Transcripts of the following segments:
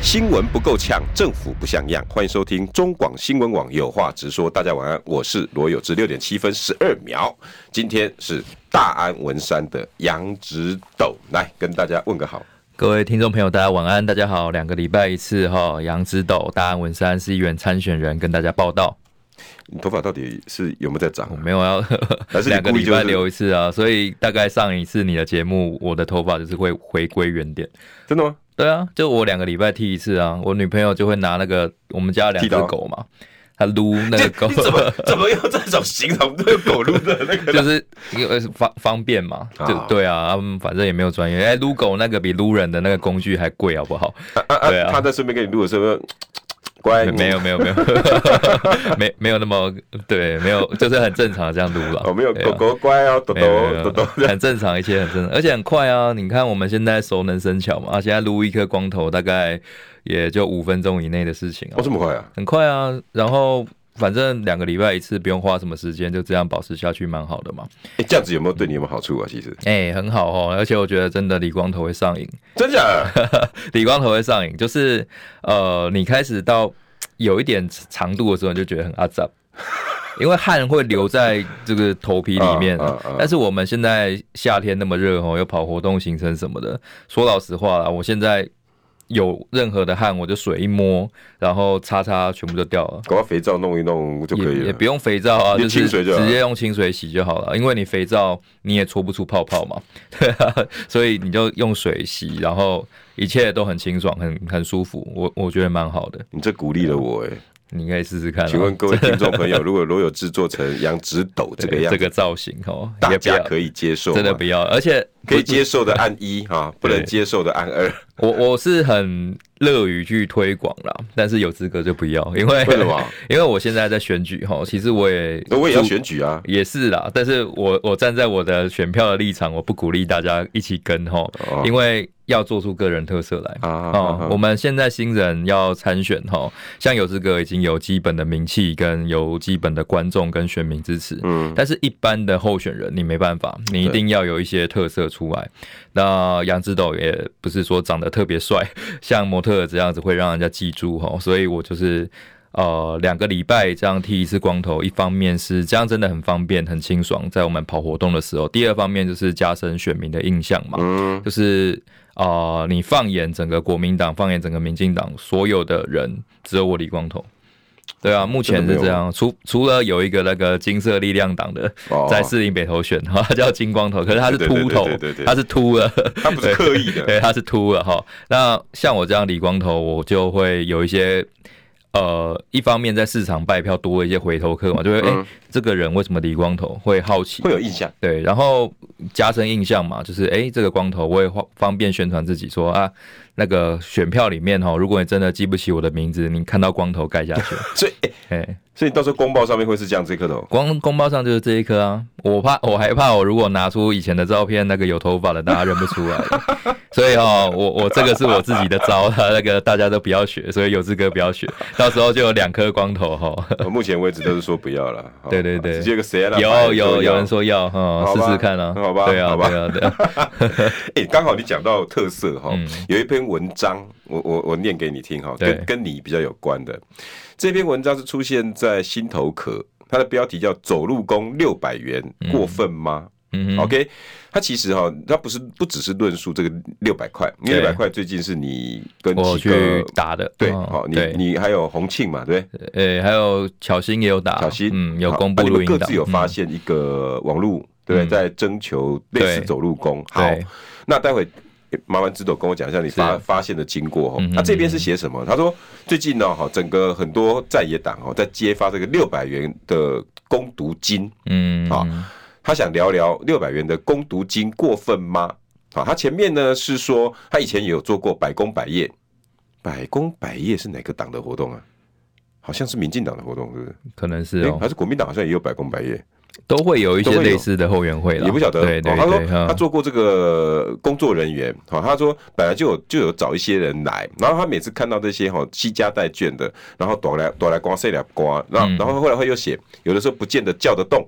新闻不够呛，政府不像样。欢迎收听中广新闻网有话直说。大家晚安，我是罗有志。六点七分十二秒，今天是大安文山的杨植斗来跟大家问个好。各位听众朋友，大家晚安，大家好。两个礼拜一次哈，杨植斗大安文山市议员参选人跟大家报道。你头发到底是有没有在长？啊？没有要，还是两个礼拜留一次啊？所以大概上一次你的节目，我的头发就是会回归原点。真的吗？对啊，就我两个礼拜剃一次啊，我女朋友就会拿那个我们家两只狗嘛，她撸那个狗，怎么怎么用这种形容对狗撸的那个？就是因为方方便嘛，就对啊，他们反正也没有专业，哎，撸狗那个比撸人的那个工具还贵，好不好？对啊，他在顺便给你撸的时候。乖，没有没有没有，没 没有那么对，没有就是很正常的这样录了。哦，没有狗狗乖哦，豆豆豆豆，很正常，一切很正常，而且很快啊！你看我们现在熟能生巧嘛，啊，现在撸一颗光头大概也就五分钟以内的事情啊。哦，这么快啊？很快啊，然后。反正两个礼拜一次，不用花什么时间，就这样保持下去，蛮好的嘛。哎、欸，这样子有没有对你有没有好处啊？其实，哎、欸，很好哦，而且我觉得真的理光头会上瘾，真假的？理光头会上瘾，就是呃，你开始到有一点长度的时候，你就觉得很阿杂，因为汗会留在这个头皮里面。但是我们现在夏天那么热哦，又跑活动行程什么的，说老实话啦，我现在。有任何的汗，我就水一摸，然后擦擦，全部就掉了。搞个肥皂弄一弄就可以了。也，也不用肥皂啊，就是直接用清水洗就好了。因为你肥皂你也搓不出泡泡嘛，对啊，所以你就用水洗，然后一切都很清爽，很很舒服。我我觉得蛮好的。你这鼓励了我哎。你可以试试看。请问各位听众朋友，如果罗有志做成杨植斗这个样子，这个造型哦，大家可以接受？真的不要，而且可以接受的按一 哈，不能接受的按二。我我是很乐于去推广啦，但是有资格就不要，因为为什么？因为我现在在选举哈，其实我也我也要选举啊，也是啦。但是我我站在我的选票的立场，我不鼓励大家一起跟哈，因为。要做出个人特色来啊！哦，我们现在新人要参选哈，像有志哥已经有基本的名气跟有基本的观众跟选民支持，嗯，但是一般的候选人你没办法，你一定要有一些特色出来。那杨志斗也不是说长得特别帅，像模特这样子会让人家记住哈，所以我就是。呃，两个礼拜这样剃一次光头，一方面是这样真的很方便、很清爽，在我们跑活动的时候；第二方面就是加深选民的印象嘛，嗯、就是啊、呃，你放眼整个国民党，放眼整个民进党，所有的人只有我理光头。对啊，目前是这样，除除了有一个那个金色力量党的在士林北投选哈，他 叫金光头，可是他是秃头，他是秃了，他不是刻意的，对，他是秃了哈。那像我这样理光头，我就会有一些。呃，一方面在市场卖票多了一些回头客嘛，就会哎、嗯欸，这个人为什么理光头？会好奇，会有印象，对，然后加深印象嘛，就是哎、欸，这个光头我也方便宣传自己说啊。那个选票里面哈，如果你真的记不起我的名字，你看到光头盖下去，所以哎，所以到时候公报上面会是这样这颗头，光公报上就是这一颗啊。我怕我还怕我如果拿出以前的照片，那个有头发的大家认不出来，所以哈，我我这个是我自己的招，那个大家都不要学，所以有志哥不要学，到时候就有两颗光头哈。我目前为止都是说不要了，对对对，直接个谁了？有有有人说要哈，试试看啊，好吧，对啊对啊对啊。哎，刚好你讲到特色哈，有一篇。文章，我我我念给你听哈，跟跟你比较有关的。这篇文章是出现在心头壳，它的标题叫“走路工六百元过分吗？”嗯，OK，它其实哈，它不是不只是论述这个六百块，因为六百块最近是你跟几个打的，对，好，你你还有洪庆嘛，对，呃，还有巧芯也有打，巧芯。嗯有公布录音，各自有发现一个网络对，在征求类似走路工，好，那待会。麻烦知斗跟我讲一下你发发现的经过哈。他、嗯啊、这边是写什么？他说最近呢哈，整个很多在野党哦在揭发这个六百元的工读金，嗯，啊，他想聊聊六百元的工读金过分吗？啊，他前面呢是说他以前也有做过百工百业，百工百业是哪个党的活动啊？好像是民进党的活动，是不是？可能是哦，还是国民党好像也有百工百业。都会有一些类似的后援会了，也不晓得。对对对，他说他做过这个工作人员，好，他说本来就有就有找一些人来，然后他每次看到这些哈携家带眷的，然后躲来躲来刮塞来刮，然后然后后来会又写，有的时候不见得叫得动，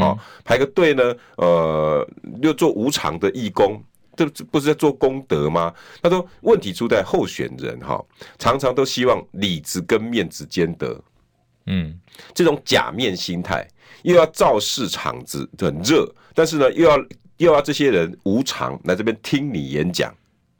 哦，排个队呢，呃，又做无偿的义工，这不是在做功德吗？他说问题出在候选人哈，常常都希望里子跟面子兼得，嗯，这种假面心态。又要造势场子很热，但是呢，又要又要这些人无偿来这边听你演讲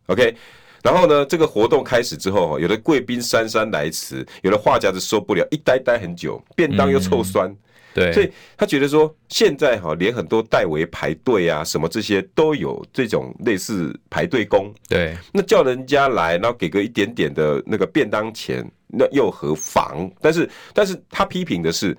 ，OK？然后呢，这个活动开始之后，有的贵宾姗姗来迟，有的画家就受不了，一待待很久，便当又臭酸，嗯、对，所以他觉得说，现在哈，连很多代为排队啊，什么这些都有这种类似排队工，对，那叫人家来，然后给个一点点的那个便当钱，那又何妨？但是，但是他批评的是。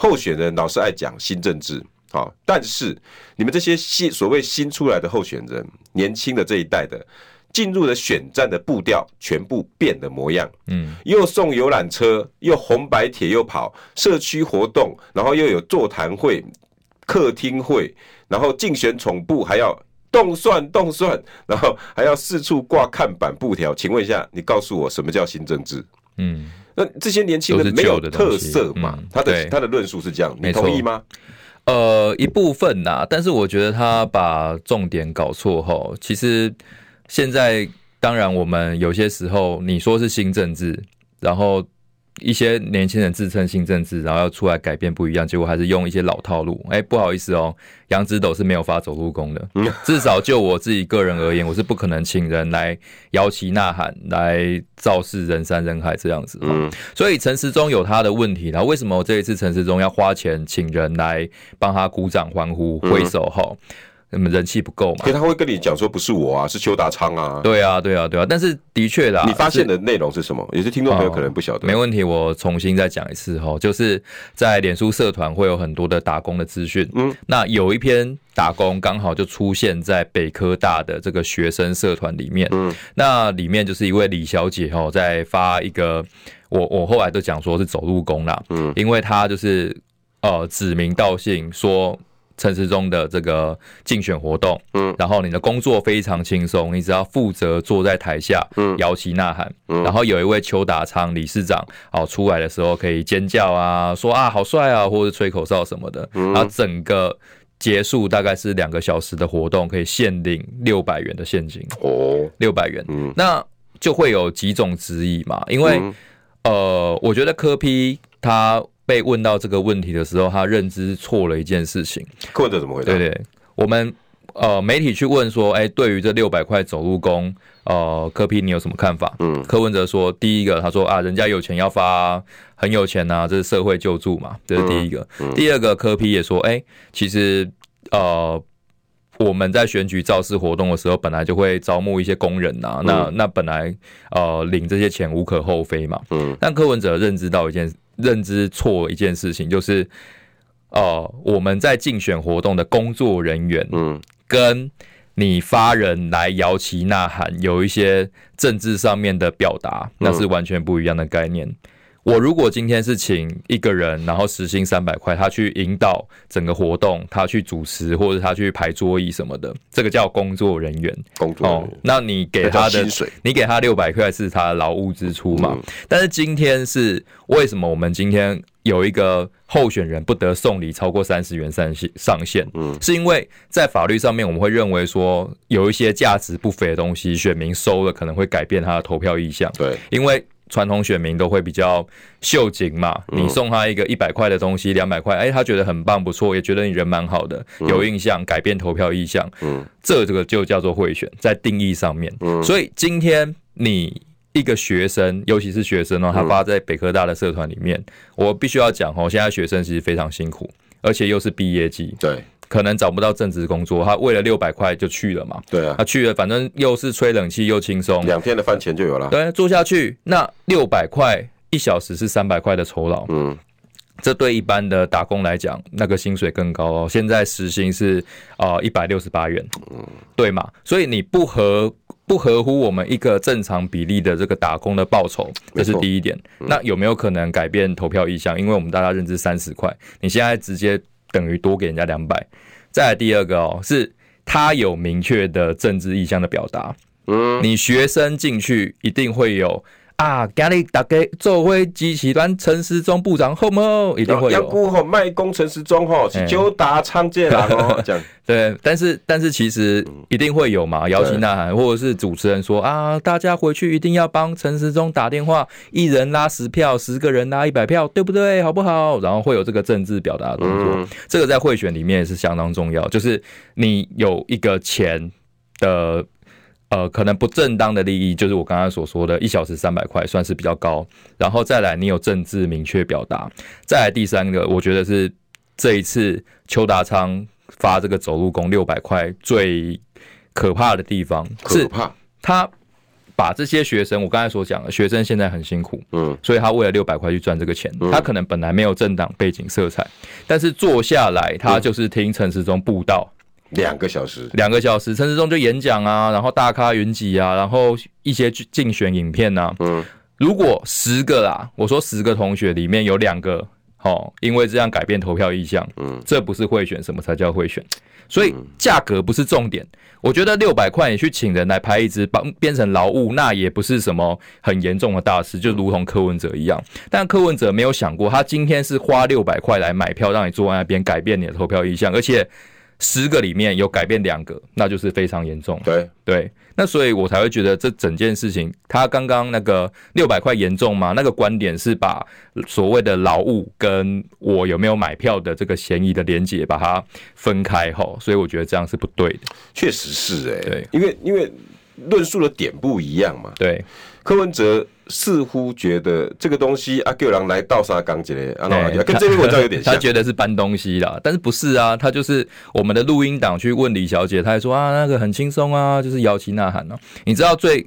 候选人老是爱讲新政治，好，但是你们这些新所谓新出来的候选人，年轻的这一代的，进入了选战的步调，全部变了模样，嗯，又送游览车，又红白铁又跑社区活动，然后又有座谈会、客厅会，然后竞选总部还要动算动算，然后还要四处挂看板布条。请问一下，你告诉我什么叫新政治？嗯。那这些年轻人没有特色嘛？嗯、他的他的论述是这样，你同意吗？呃，一部分呐、啊，但是我觉得他把重点搞错后，其实现在当然我们有些时候你说是新政治，然后。一些年轻人自称新政治，然后要出来改变不一样，结果还是用一些老套路。哎、欸，不好意思哦，杨子斗是没有发走路工的。至少就我自己个人而言，我是不可能请人来摇旗呐喊，来造势人山人海这样子。嗯，所以陈时中有他的问题。然后为什么这一次陈时中要花钱请人来帮他鼓掌欢呼挥手？哈。那么人气不够嘛？所以他会跟你讲说不是我啊，是邱达昌啊。对啊，对啊，对啊。但是的确啦，你发现的内容是什么？有些听众朋友可能不晓得。没问题，我重新再讲一次哈，就是在脸书社团会有很多的打工的资讯。嗯，那有一篇打工刚好就出现在北科大的这个学生社团里面。嗯，那里面就是一位李小姐哈，在发一个，我我后来都讲说是走路工啦。嗯，因为她就是呃指名道姓说。陈时中的这个竞选活动，嗯，然后你的工作非常轻松，你只要负责坐在台下，嗯，摇旗呐喊，嗯，然后有一位邱达昌理事长，哦，出来的时候可以尖叫啊，说啊好帅啊，或者吹口哨什么的，嗯，然后整个结束大概是两个小时的活动，可以限领六百元的现金。哦，六百元，嗯，那就会有几种质疑嘛，因为，呃，我觉得柯 P 他。被问到这个问题的时候，他认知错了一件事情。柯文哲怎么回答？对对，我们呃媒体去问说，哎，对于这六百块走路工，呃，柯批你有什么看法？嗯，柯文哲说，第一个他说啊，人家有钱要发，很有钱呐、啊，这是社会救助嘛，这是第一个。嗯嗯、第二个，柯批也说，哎，其实呃。我们在选举造势活动的时候，本来就会招募一些工人呐、啊，那那本来呃领这些钱无可厚非嘛。嗯。但柯文哲认知到一件认知错一件事情，就是呃我们在竞选活动的工作人员，嗯，跟你发人来摇旗呐喊，有一些政治上面的表达，那是完全不一样的概念。我如果今天是请一个人，然后时薪三百块，他去引导整个活动，他去主持或者他去排桌椅什么的，这个叫工作人员。工作人员，哦，那你给他的，你给他六百块是他的劳务支出嘛？嗯。但是今天是为什么我们今天有一个候选人不得送礼超过三十元上限？上限，嗯，是因为在法律上面我们会认为说有一些价值不菲的东西，选民收了可能会改变他的投票意向。对，因为。传统选民都会比较秀景嘛，你送他一个一百块的东西，两百块，哎，他觉得很棒，不错，也觉得你人蛮好的，有印象，改变投票意向，嗯，这这个就叫做贿选，在定义上面，嗯，所以今天你一个学生，尤其是学生哦，他发在北科大的社团里面，我必须要讲哦，现在学生其实非常辛苦，而且又是毕业季，对。可能找不到正职工作，他为了六百块就去了嘛？对啊，他去了，反正又是吹冷气又轻松，两天的饭钱就有了。对，做下去，那六百块一小时是三百块的酬劳，嗯，这对一般的打工来讲，那个薪水更高哦。现在时薪是啊一百六十八元，嗯，对嘛？所以你不合不合乎我们一个正常比例的这个打工的报酬，这是第一点。那有没有可能改变投票意向？因为我们大家认知三十块，你现在直接等于多给人家两百。再来第二个哦，是他有明确的政治意向的表达。嗯，你学生进去一定会有。啊，今日大家做伙支持咱陈时中部长好吗？一定会有。要顾好卖工陈时中吼，是九大昌界啦 哦，这样。对，但是但是其实一定会有嘛，摇旗呐喊，或者是主持人说啊，大家回去一定要帮陈时中打电话，一人拉十票，十个人拉一百票，对不对？好不好？然后会有这个政治表达的动作，嗯、这个在贿选里面也是相当重要，就是你有一个钱的。呃，可能不正当的利益，就是我刚刚所说的，一小时三百块，算是比较高。然后再来，你有政治明确表达。再来第三个，我觉得是这一次邱达昌发这个走路工六百块最可怕的地方，是怕。他把这些学生，我刚才所讲的学生现在很辛苦，嗯，所以他为了六百块去赚这个钱，他可能本来没有政党背景色彩，但是坐下来，他就是听陈时中布道。两个小时，两个小时，陈时中就演讲啊，然后大咖云集啊，然后一些竞选影片呐、啊。嗯，如果十个啦，我说十个同学里面有两个，哦，因为这样改变投票意向，嗯，这不是贿选，什么才叫贿选？所以价格不是重点。我觉得六百块你去请人来拍一支，帮变成劳务，那也不是什么很严重的大事，就如同柯文哲一样。但柯文哲没有想过，他今天是花六百块来买票，让你坐在那边改变你的投票意向，而且。十个里面有改变两个，那就是非常严重。对对，那所以我才会觉得这整件事情，他刚刚那个六百块严重吗？那个观点是把所谓的劳务跟我有没有买票的这个嫌疑的连结把它分开吼，所以我觉得这样是不对的。确实是哎、欸，对，因为因为论述的点不一样嘛。对，柯文哲。似乎觉得这个东西阿 Q 郎来倒沙钢之类，啊，跟这篇文章有点像。他觉得是搬东西啦，但是不是啊？他就是我们的录音档去问李小姐，他还说啊，那个很轻松啊，就是摇旗呐喊呢。你知道最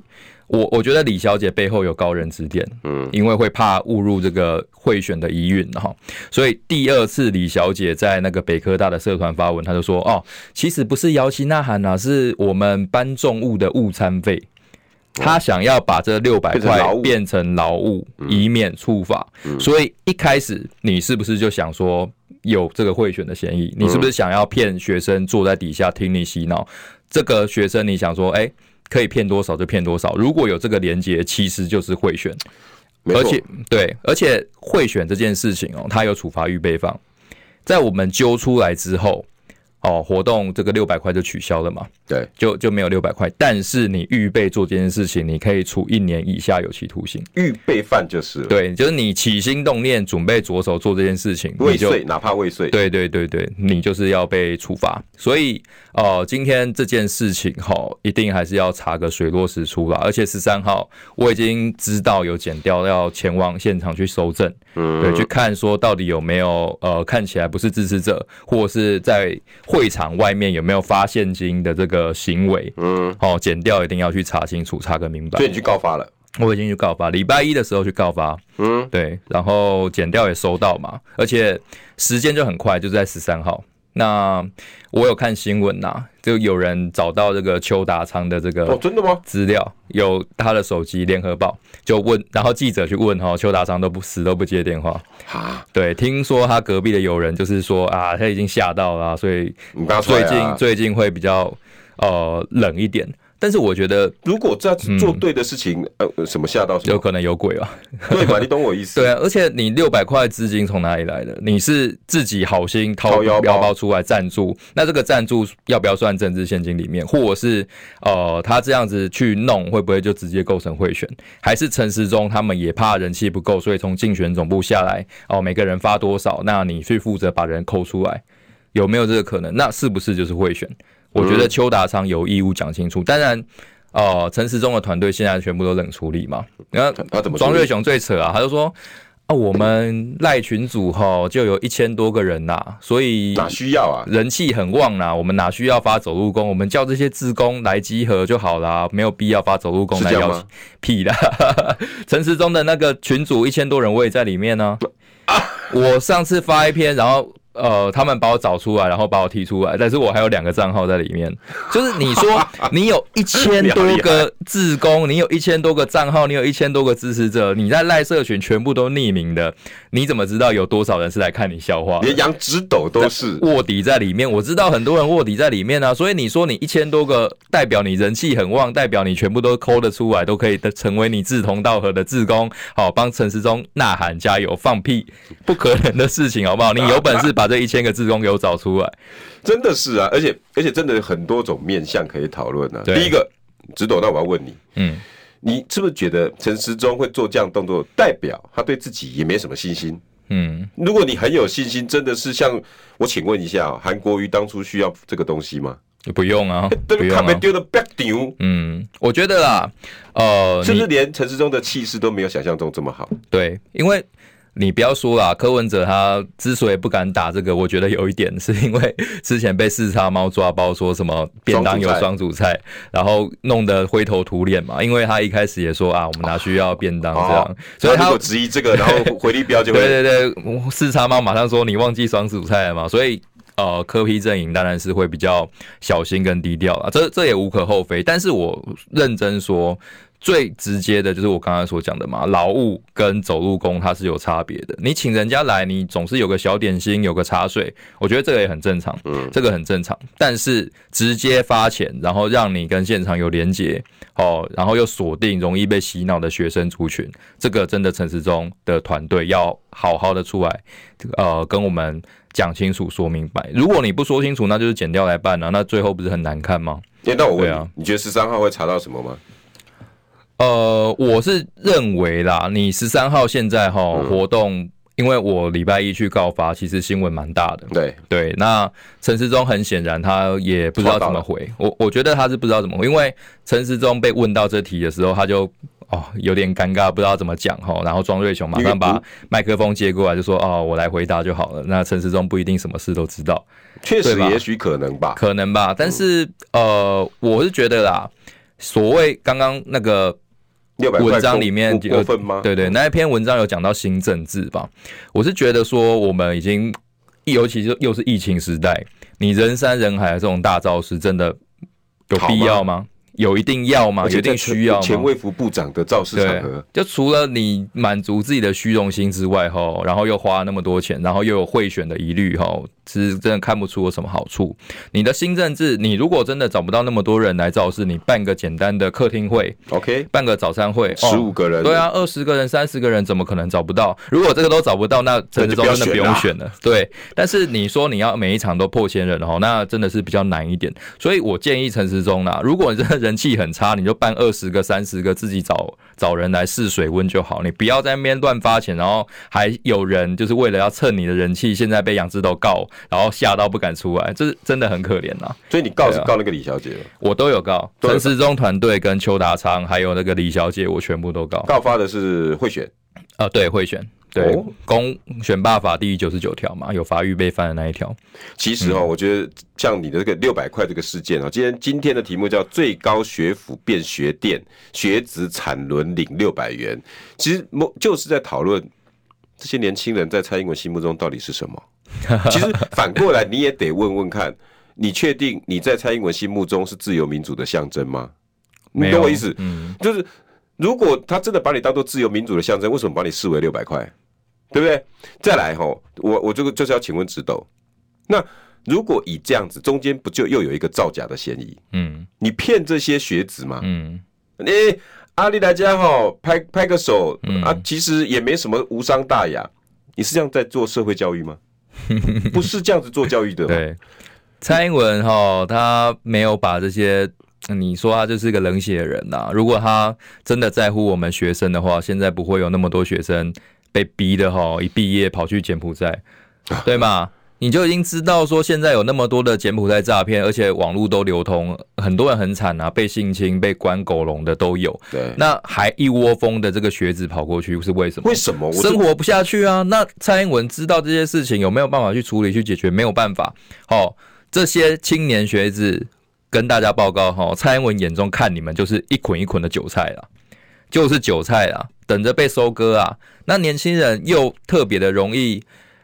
我我觉得李小姐背后有高人指点，嗯，因为会怕误入这个贿选的疑云哈，所以第二次李小姐在那个北科大的社团发文，她就说哦，其实不是摇旗呐喊啊，是我们搬重物的误餐费。他想要把这六百块变成劳务，以免处罚。所以一开始你是不是就想说有这个贿选的嫌疑？你是不是想要骗学生坐在底下听你洗脑？这个学生你想说，哎，可以骗多少就骗多少。如果有这个连接，其实就是贿选。而且对，而且贿选这件事情哦，它有处罚预备方，在我们揪出来之后。哦，活动这个六百块就取消了嘛？对，就就没有六百块。但是你预备做这件事情，你可以处一年以下有期徒刑。预备犯就是对，就是你起心动念准备着手做这件事情，未遂，哪怕未遂，对对对对，你就是要被处罚。所以哦、呃，今天这件事情哈、哦，一定还是要查个水落石出啦。而且十三号我已经知道有剪掉要前往现场去搜证，嗯，对，去看说到底有没有呃看起来不是支持者，或是在。会场外面有没有发现金的这个行为？嗯，哦，剪掉一定要去查清楚，查个明白。所以你去告发了？我已经去告发，礼拜一的时候去告发。嗯，对，然后剪掉也收到嘛，而且时间就很快，就在十三号。那我有看新闻呐，就有人找到这个邱达昌的这个哦，真的吗？资料有他的手机，联合报就问，然后记者去问哈，邱达昌都不死都不接电话啊。对，听说他隔壁的友人就是说啊，他已经吓到了，所以最近最近会比较呃冷一点。但是我觉得，如果这样子做对的事情，嗯、呃，什么吓到什么？有可能有鬼吧？对吧？你懂我意思？对啊，而且你六百块资金从哪里来的？你是自己好心掏腰包出来赞助，那这个赞助要不要算政治献金里面？或者是呃，他这样子去弄，会不会就直接构成贿选？还是陈时中他们也怕人气不够，所以从竞选总部下来哦，每个人发多少，那你去负责把人抠出来，有没有这个可能？那是不是就是贿选？我觉得邱达昌有义务讲清楚。当然，哦、呃，陈时中的团队现在全部都冷处理嘛。然后他怎么？庄瑞雄最扯啊，他就说啊，我们赖群组哈就有一千多个人呐，所以哪需要啊？人气很旺呐，我们哪需要发走路工？我们叫这些志工来集合就好啦，没有必要发走路工来邀请。屁啦！陈时中的那个群组一千多人，我也在里面呢、啊。我上次发一篇，然后。呃，他们把我找出来，然后把我踢出来，但是我还有两个账号在里面。就是你说你有一千多个志工，你有一千多个账号，你有一千多个支持者，你在赖社群全部都匿名的，你怎么知道有多少人是来看你笑话？连杨直斗都是卧底在里面，我知道很多人卧底在里面啊。所以你说你一千多个，代表你人气很旺，代表你全部都抠得出来，都可以成为你志同道合的志工，好帮陈时中呐喊加油，放屁，不可能的事情，好不好？你有本事把。把这一千个志工给我找出来，真的是啊，而且而且真的有很多种面向可以讨论呢。第一个，直斗，那我要问你，嗯，你是不是觉得陈时中会做这样动作，代表他对自己也没什么信心？嗯，如果你很有信心，真的是像我请问一下，韩国瑜当初需要这个东西吗？不用啊，不用啊。嗯，我觉得啦，呃，是不是连陈时中的气势都没有想象中这么好？对，因为。你不要说啦，柯文哲他之所以不敢打这个，我觉得有一点是因为之前被四叉猫抓包，说什么便当有双主菜，然后弄得灰头土脸嘛。因为他一开始也说啊，我们拿去要便当这样，所以他有质疑这个，然后回力标就会对对对，四叉猫马上说你忘记双主菜了嘛，所以呃，柯 P 阵营当然是会比较小心跟低调啊，这这也无可厚非。但是我认真说。最直接的就是我刚才所讲的嘛，劳务跟走路工它是有差别的。你请人家来，你总是有个小点心，有个茶水，我觉得这个也很正常，嗯，这个很正常。但是直接发钱，然后让你跟现场有连结，哦，然后又锁定容易被洗脑的学生族群，这个真的陈时中的团队要好好的出来，呃，跟我们讲清楚、说明白。如果你不说清楚，那就是剪掉来办啊，那最后不是很难看吗？欸，那我问你，啊，你觉得十三号会查到什么吗？呃，我是认为啦，你十三号现在哈活动，嗯、因为我礼拜一去告发，其实新闻蛮大的。对对，那陈时中很显然他也不知道怎么回，我我觉得他是不知道怎么回，因为陈时中被问到这题的时候，他就哦有点尴尬，不知道怎么讲哈，然后庄瑞雄马上把麦克风接过来，就说哦我来回答就好了。那陈时中不一定什么事都知道，确实也许可能吧，可能吧。但是、嗯、呃，我是觉得啦，所谓刚刚那个。文章里面有对对，那一篇文章有讲到新政治吧？我是觉得说，我们已经，尤其是又是疫情时代，你人山人海的这种大招是，真的有必要吗？有一定要吗？有一定需要吗？前卫服部长的造势场合，就除了你满足自己的虚荣心之外，哈，然后又花那么多钱，然后又有贿选的疑虑，哈。其实真的看不出有什么好处。你的新政治，你如果真的找不到那么多人来造势，你办个简单的客厅会，OK，办个早餐会，十五个人，对啊，二十个人、三十个人，怎么可能找不到？如果这个都找不到，那陈时中真的不用选了。对，但是你说你要每一场都破千人哦，那真的是比较难一点。所以我建议陈时中啦，如果你真的人气很差，你就办二十个、三十个，自己找找人来试水温就好。你不要在那边乱发钱，然后还有人就是为了要蹭你的人气，现在被杨志都告。然后吓到不敢出来，这是真的很可怜呐。所以你告是告那个李小姐，我都有告陈时中团队跟邱达昌，还有那个李小姐，我全部都告。告发的是贿选啊，对贿选，对公选罢法第九十九条嘛，有法律被犯的那一条。其实哦，我觉得像你的这个六百块这个事件哦，今天今天的题目叫最高学府变学店，学子产轮领六百元，其实就是在讨论这些年轻人在蔡英文心目中到底是什么。其实反过来，你也得问问看，你确定你在蔡英文心目中是自由民主的象征吗？你懂我意思？嗯，就是如果他真的把你当做自由民主的象征，为什么把你视为六百块？对不对？再来哈，我我这个就是要请问直斗，那如果以这样子，中间不就又有一个造假的嫌疑？嗯，你骗这些学子吗？嗯，你阿里大家哈拍拍个手啊，其实也没什么无伤大雅，你是这样在做社会教育吗？不是这样子做教育的。对，蔡英文哈，他没有把这些，你说他就是个冷血人呐。如果他真的在乎我们学生的话，现在不会有那么多学生被逼的哈，一毕业跑去柬埔寨，对吗？你就已经知道说，现在有那么多的柬埔寨诈骗，而且网络都流通，很多人很惨啊，被性侵、被关狗笼的都有。对，那还一窝蜂的这个学子跑过去，是为什么？为什么？生活不下去啊？那蔡英文知道这些事情，有没有办法去处理、去解决？没有办法。好，这些青年学子跟大家报告哈，蔡英文眼中看你们就是一捆一捆的韭菜了，就是韭菜啊，等着被收割啊。那年轻人又特别的容易。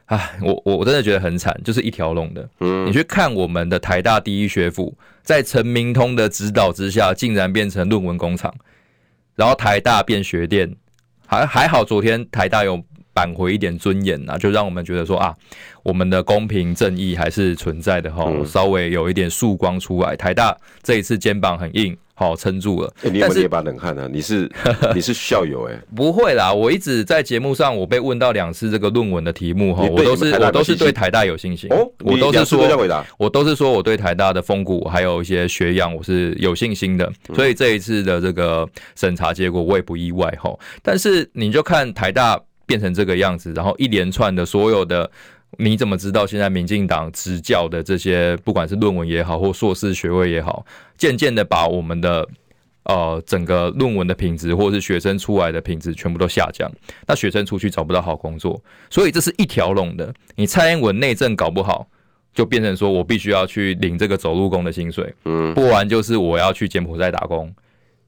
哎，我我我真的觉得很惨，就是一条龙的。嗯，你去看我们的台大第一学府，在陈明通的指导之下，竟然变成论文工厂，然后台大变学店，还还好，昨天台大有扳回一点尊严呐，就让我们觉得说啊，我们的公平正义还是存在的哈，嗯、稍微有一点曙光出来。台大这一次肩膀很硬。好撑住了，欸、你有没有一把冷汗啊？你是 你是校友哎、欸，不会啦，我一直在节目上，我被问到两次这个论文的题目哈，我都是我都是对台大有信心哦，我都是说我都是说我对台大的风骨还有一些学养我是有信心的，所以这一次的这个审查结果我也不意外哈。但是你就看台大变成这个样子，然后一连串的所有的。你怎么知道现在民进党执教的这些，不管是论文也好，或硕士学位也好，渐渐的把我们的呃整个论文的品质，或者是学生出来的品质全部都下降。那学生出去找不到好工作，所以这是一条龙的。你蔡英文内政搞不好，就变成说我必须要去领这个走路工的薪水，嗯，不然就是我要去柬埔寨打工，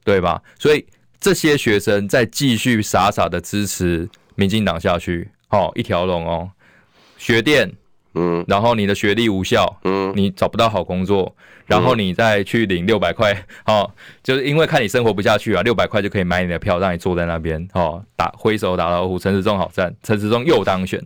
对吧？所以这些学生在继续傻傻的支持民进党下去，哦，一条龙哦。学电，嗯，然后你的学历无效，嗯，你找不到好工作，然后你再去领六百块，哦，就是因为看你生活不下去啊，六百块就可以买你的票，让你坐在那边，哦，打挥手打老虎，陈时中好赞，陈时中又当选，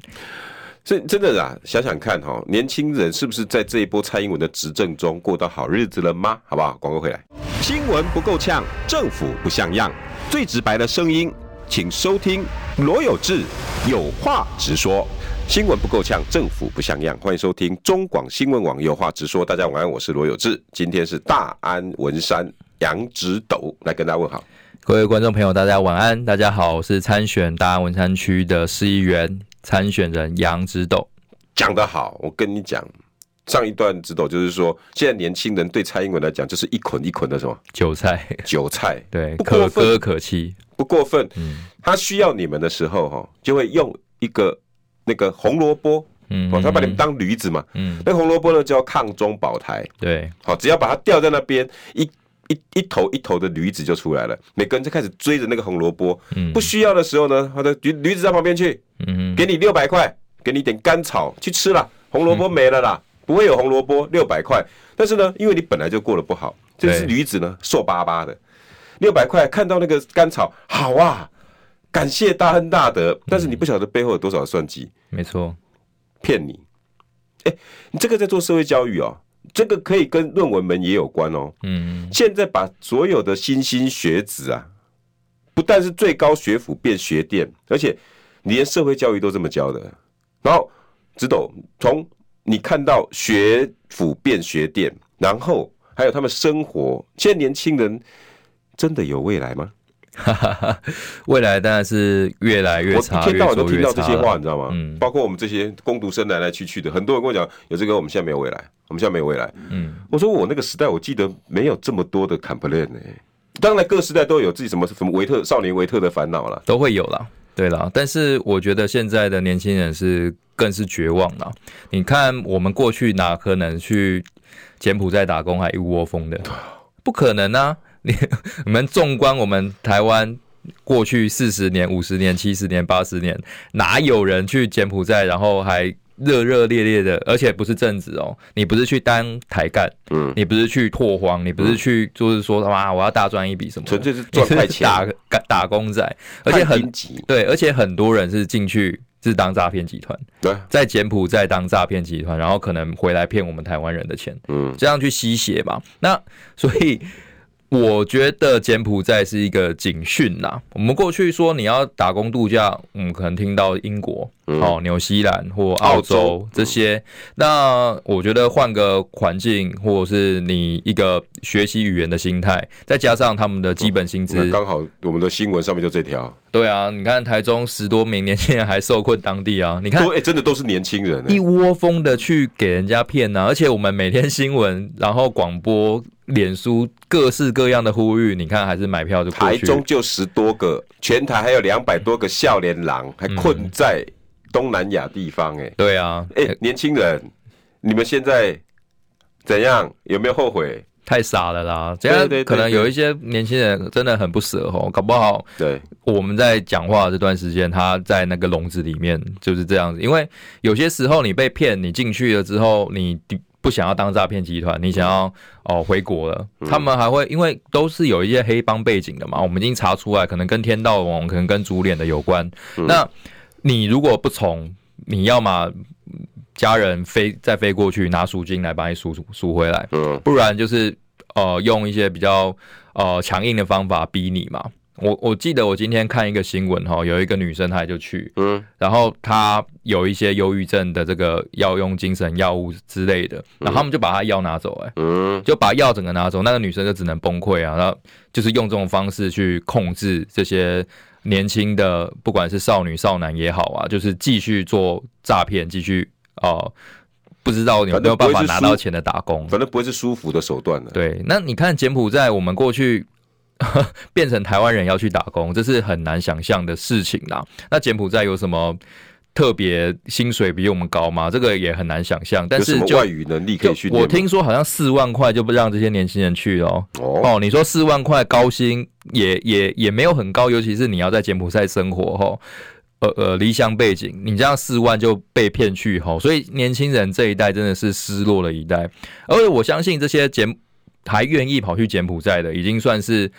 所以真的啊，想想看哈，年轻人是不是在这一波蔡英文的执政中过到好日子了吗？好不好？广告回来，新闻不够呛，政府不像样，最直白的声音，请收听罗有志有话直说。新闻不够呛，政府不像样。欢迎收听中广新闻网，有话直说。大家晚安，我是罗有志。今天是大安文山杨植斗来跟大家问好。各位观众朋友，大家晚安。大家好，我是参选大安文山区的市议员参选人杨植斗。讲得好，我跟你讲，上一段植斗就是说，现在年轻人对蔡英文来讲，就是一捆一捆的什么韭菜，韭菜，对，可歌可泣，不过分。嗯，他需要你们的时候，哈，就会用一个。那个红萝卜，嗯，他把你们当驴子嘛，嗯，那红萝卜呢叫抗中保台，对，好，只要把它吊在那边，一一一头一头的驴子就出来了，每个人就开始追着那个红萝卜，嗯，不需要的时候呢，他的驴驴子到旁边去，嗯，给你六百块，给你点干草去吃了，红萝卜没了啦，不会有红萝卜，六百块，但是呢，因为你本来就过得不好，这只驴子呢瘦巴巴的，六百块看到那个干草，好啊。感谢大恩大德，但是你不晓得背后有多少算计。没错，骗你。哎，你这个在做社会教育哦，这个可以跟论文门也有关哦。嗯，现在把所有的新兴学子啊，不但是最高学府变学店，而且你连社会教育都这么教的。然后，植斗从你看到学府变学店，然后还有他们生活，现在年轻人真的有未来吗？哈哈哈，未来当然是越来越差，我一天到晚都听到这些话，你知道吗？嗯，包括我们这些工读生来来去去的，很多人跟我讲，有这个我们现在没有未来，我们现在没有未来。嗯，我说我那个时代，我记得没有这么多的 complain 呢。当然各时代都有自己什么什么维特少年维特的烦恼了，都会有啦。对啦，但是我觉得现在的年轻人是更是绝望了。你看我们过去哪可能去柬埔寨打工还一窝蜂的？不可能啊！你 你们纵观我们台湾过去四十年、五十年、七十年、八十年，哪有人去柬埔寨，然后还热热烈烈的，而且不是正职哦，你不是去当台干，嗯，你不是去拓荒，你不是去就是说哇，我要大赚一笔什么，纯粹是赚快钱，打打工仔，而且很对，而且很多人是进去是当诈骗集团，对，在柬埔寨当诈骗集团，然后可能回来骗我们台湾人的钱，嗯，这样去吸血嘛，那所以。我觉得柬埔寨是一个警讯呐。我们过去说你要打工度假，我们可能听到英国、哦、纽西兰或澳洲这些。那我觉得换个环境，或者是你一个学习语言的心态，再加上他们的基本薪资，刚好我们的新闻上面就这条。对啊，你看台中十多名年轻人还受困当地啊。你看，哎，真的都是年轻人，一窝蜂的去给人家骗啊。而且我们每天新闻，然后广播。脸书各式各样的呼吁，你看还是买票就。台中就十多个，全台还有两百多个少年郎还困在东南亚地方，欸，哎、嗯，对啊，哎、欸，年轻人，你们现在怎样？有没有后悔？太傻了啦！这样可能有一些年轻人真的很不舍哦，搞不好。对，我们在讲话这段时间，他在那个笼子里面就是这样子。因为有些时候你被骗，你进去了之后，你不想要当诈骗集团，你想要哦回国了，他们还会因为都是有一些黑帮背景的嘛，我们已经查出来，可能跟天道网，可能跟主脸的有关。那你如果不从，你要么。家人飞再飞过去拿赎金来把你赎赎回来，嗯，不然就是呃用一些比较呃强硬的方法逼你嘛。我我记得我今天看一个新闻哈，有一个女生她就去，嗯，然后她有一些忧郁症的这个要用精神药物之类的，然后他们就把她药拿走，哎，嗯，就把药整个拿走，那个女生就只能崩溃啊，然后就是用这种方式去控制这些年轻的不管是少女少男也好啊，就是继续做诈骗，继续。哦，不知道有没有办法拿到钱的打工，反正不会是舒服的手段的。对，那你看柬埔寨，我们过去 变成台湾人要去打工，这是很难想象的事情啦。那柬埔寨有什么特别薪水比我们高吗？这个也很难想象。但是外语能力可以训练。我听说好像四万块就不让这些年轻人去哦。哦，你说四万块高薪也也也没有很高，尤其是你要在柬埔寨生活哦。呃呃，离乡背景，你这样四万就被骗去吼，所以年轻人这一代真的是失落了一代。而且我相信这些柬还愿意跑去柬埔寨的，已经算是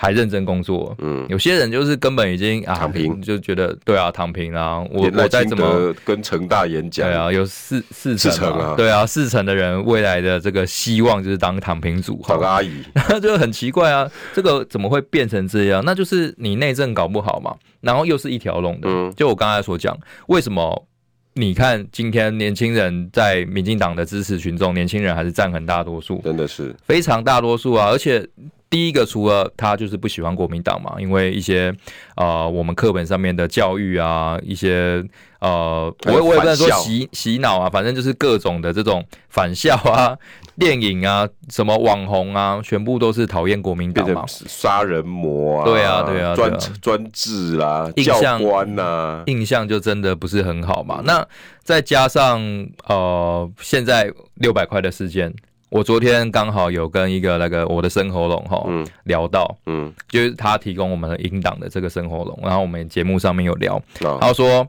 还认真工作。嗯，有些人就是根本已经啊躺平，就觉得对啊躺平啊。我我再怎么跟成大演讲，对啊，有四四成啊，对啊，四成的人未来的这个希望就是当躺平族，当个阿姨，那 就很奇怪啊，这个怎么会变成这样？那就是你内政搞不好嘛。然后又是一条龙的，就我刚才所讲，为什么你看今天年轻人在民进党的支持群众，年轻人还是占很大多数，真的是非常大多数啊！而且第一个，除了他就是不喜欢国民党嘛，因为一些呃我们课本上面的教育啊，一些呃我我也不能说洗洗脑啊，反正就是各种的这种反校啊。电影啊，什么网红啊，全部都是讨厌国民党嘛，杀人魔啊，对啊，对啊，专专制啦，教官呐，印象就真的不是很好嘛。那再加上呃，现在六百块的事件，我昨天刚好有跟一个那个我的生喉咙哈聊到，嗯，就是他提供我们的音档的这个生喉咙，然后我们节目上面有聊，他说。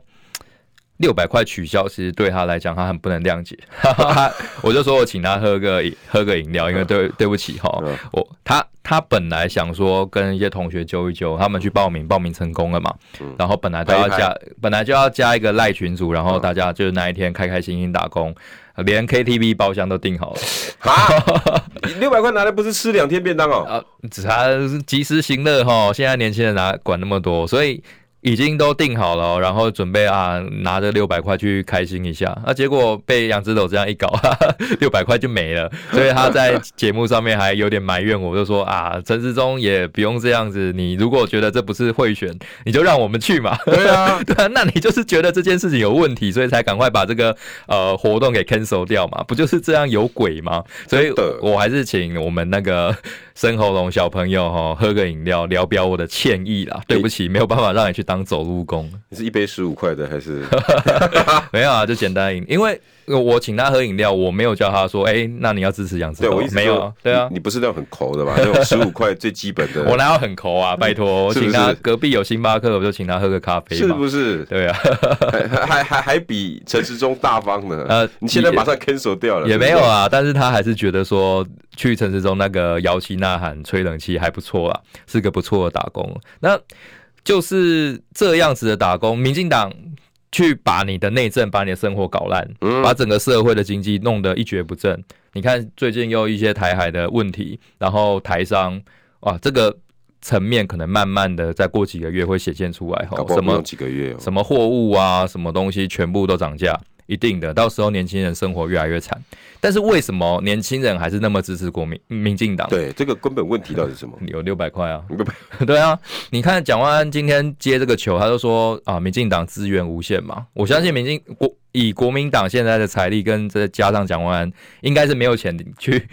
六百块取消，其实对他来讲，他很不能谅解。我就说我请他喝个喝个饮料，因为对对不起哈，我他他本来想说跟一些同学揪一揪，他们去报名，报名成功了嘛，然后本来都要加，本来就要加一个赖群组，然后大家就是那一天开开心心打工，连 KTV 包厢都订好了。啊，六百块拿来不是吃两天便当哦？啊，只差及时行乐哈，现在年轻人哪管那么多，所以。已经都定好了，然后准备啊，拿着六百块去开心一下，啊，结果被杨指斗这样一搞，六百块就没了，所以他在节目上面还有点埋怨我，就说啊，陈世忠也不用这样子，你如果觉得这不是贿选，你就让我们去嘛，对啊，对啊，那你就是觉得这件事情有问题，所以才赶快把这个呃活动给 cancel 掉嘛，不就是这样有鬼吗？所以我还是请我们那个。生喉咙小朋友哈，喝个饮料，聊表我的歉意啦。对不起，没有办法让你去当走路工。你是一杯十五块的还是？没有啊，就简单饮。因为我请他喝饮料，我没有叫他说，哎、欸，那你要支持杨志。对我意思没有，对啊，你不是那种很抠的吧？那种十五块最基本的。我哪有很抠啊？拜托，我请他隔壁有星巴克，我就请他喝个咖啡。是不是？对啊，还还还还比陈时中大方呢。呃，你现在马上 cancel 掉了也，也没有啊，但是他还是觉得说。去陈时中那个摇旗呐喊、吹冷气还不错啊，是个不错的打工。那就是这样子的打工，民进党去把你的内政、把你的生活搞烂，把整个社会的经济弄得一蹶不振。你看最近又一些台海的问题，然后台商哇，这个层面可能慢慢的再过几个月会显现出来。哈，什么几个月？什么货物啊，什么东西全部都涨价。一定的，到时候年轻人生活越来越惨。但是为什么年轻人还是那么支持国民民进党？对，这个根本问题到底是什么？有六百块啊，对啊。你看蒋万安今天接这个球，他就说啊，民进党资源无限嘛。我相信民进国以国民党现在的财力，跟再加上蒋万安，应该是没有钱去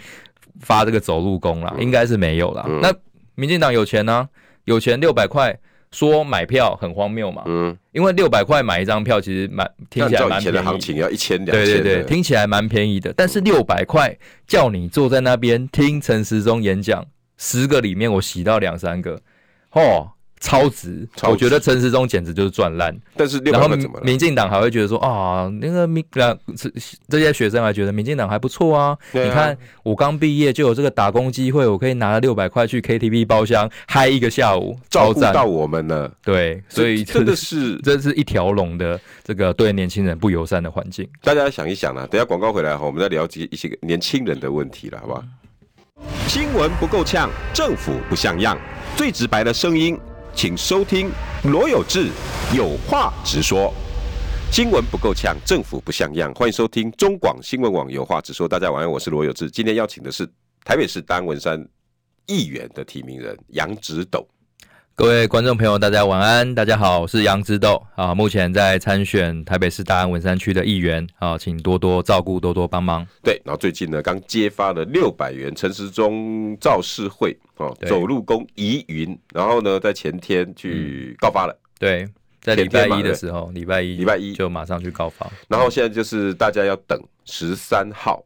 发这个走路工了，应该是没有啦。那民进党有钱呢、啊？有钱六百块。说买票很荒谬嘛，嗯，因为六百块买一张票，其实蛮听起来蛮便宜。以前的行情要一千两，对对对，听起来蛮便宜的。但是六百块叫你坐在那边听陈时中演讲，十个里面我洗到两三个，哦。超值，超值，我觉得陈时中简直就是赚烂。但是，然后民进党还会觉得说啊，那个民这这些学生还觉得民进党还不错啊。啊你看，我刚毕业就有这个打工机会，我可以拿了六百块去 KTV 包厢嗨一个下午，照顾到我们了。对，所以真的是 这是一条龙的这个对年轻人不友善的环境。大家想一想啊，等下广告回来后，我们再了解一些年轻人的问题了，好不好？新闻不够呛，政府不像样，最直白的声音。请收听罗有志有话直说，新闻不够呛，政府不像样。欢迎收听中广新闻网有话直说。大家晚安，我是罗有志。今天邀请的是台北市丹文山议员的提名人杨植斗。各位观众朋友，大家晚安，大家好，我是杨植斗啊，目前在参选台北市大安文山区的议员啊，请多多照顾，多多帮忙。对，然后最近呢，刚揭发了六百元陈时中造势会哦，走路工疑云，然后呢，在前天去告发了。嗯、对，在礼拜一的时候，礼拜一，礼拜一就马上去告发。然后现在就是大家要等十三号。